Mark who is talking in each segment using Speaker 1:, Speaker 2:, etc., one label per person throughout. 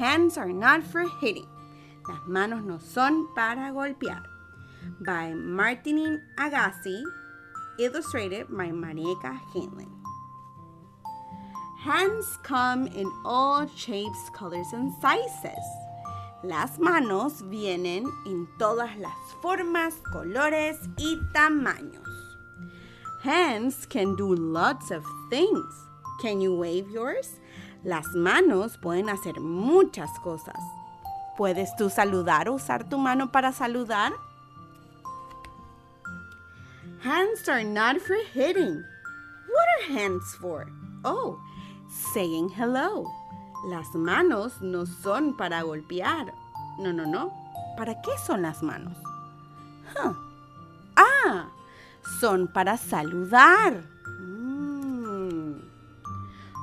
Speaker 1: Hands are not for hitting. Las manos no son para golpear. By Martinin Agassi, illustrated by Marieka Hanlon. Hands come in all shapes, colors, and sizes. Las manos vienen en todas las formas, colores y tamaños. Hands can do lots of things. Can you wave yours? Las manos pueden hacer muchas cosas. ¿Puedes tú saludar o usar tu mano para saludar? Hands are not for hitting. What are hands for? Oh, saying hello. Las manos no son para golpear. No, no, no. ¿Para qué son las manos? Ah, son para saludar.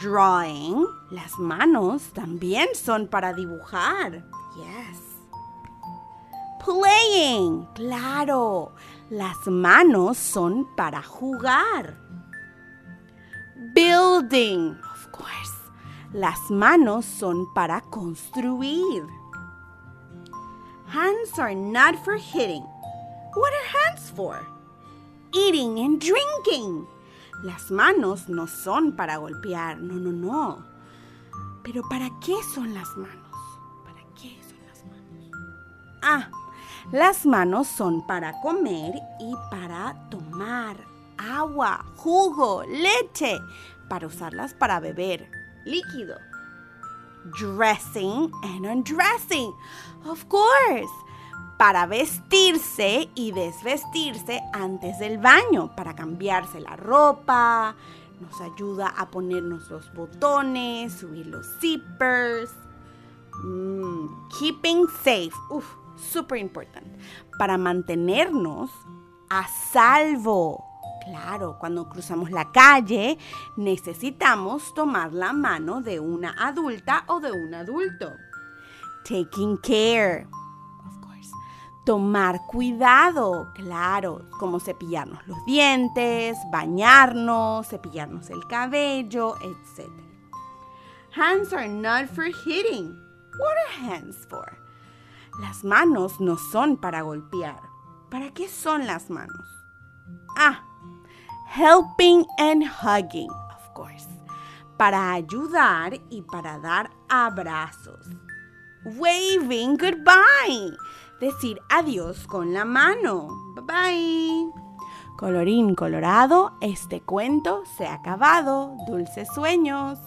Speaker 1: Drawing, las manos también son para dibujar. Yes. Playing, claro, las manos son para jugar. Building, of course, las manos son para construir. Hands are not for hitting. What are hands for? Eating and drinking. Las manos no son para golpear, no, no, no. Pero ¿para qué son las manos? ¿Para qué son las manos? Ah, las manos son para comer y para tomar agua, jugo, leche, para usarlas para beber líquido. Dressing and undressing, of course para vestirse y desvestirse antes del baño, para cambiarse la ropa, nos ayuda a ponernos los botones, subir los zippers. Mm, keeping safe, super importante, para mantenernos a salvo. Claro, cuando cruzamos la calle necesitamos tomar la mano de una adulta o de un adulto. Taking care, tomar cuidado, claro, como cepillarnos los dientes, bañarnos, cepillarnos el cabello, etc. Hands are not for hitting. What are hands for? Las manos no son para golpear. ¿Para qué son las manos? Ah, helping and hugging, of course. Para ayudar y para dar abrazos. Waving goodbye decir adiós con la mano. Bye bye. Colorín colorado, este cuento se ha acabado. Dulces sueños.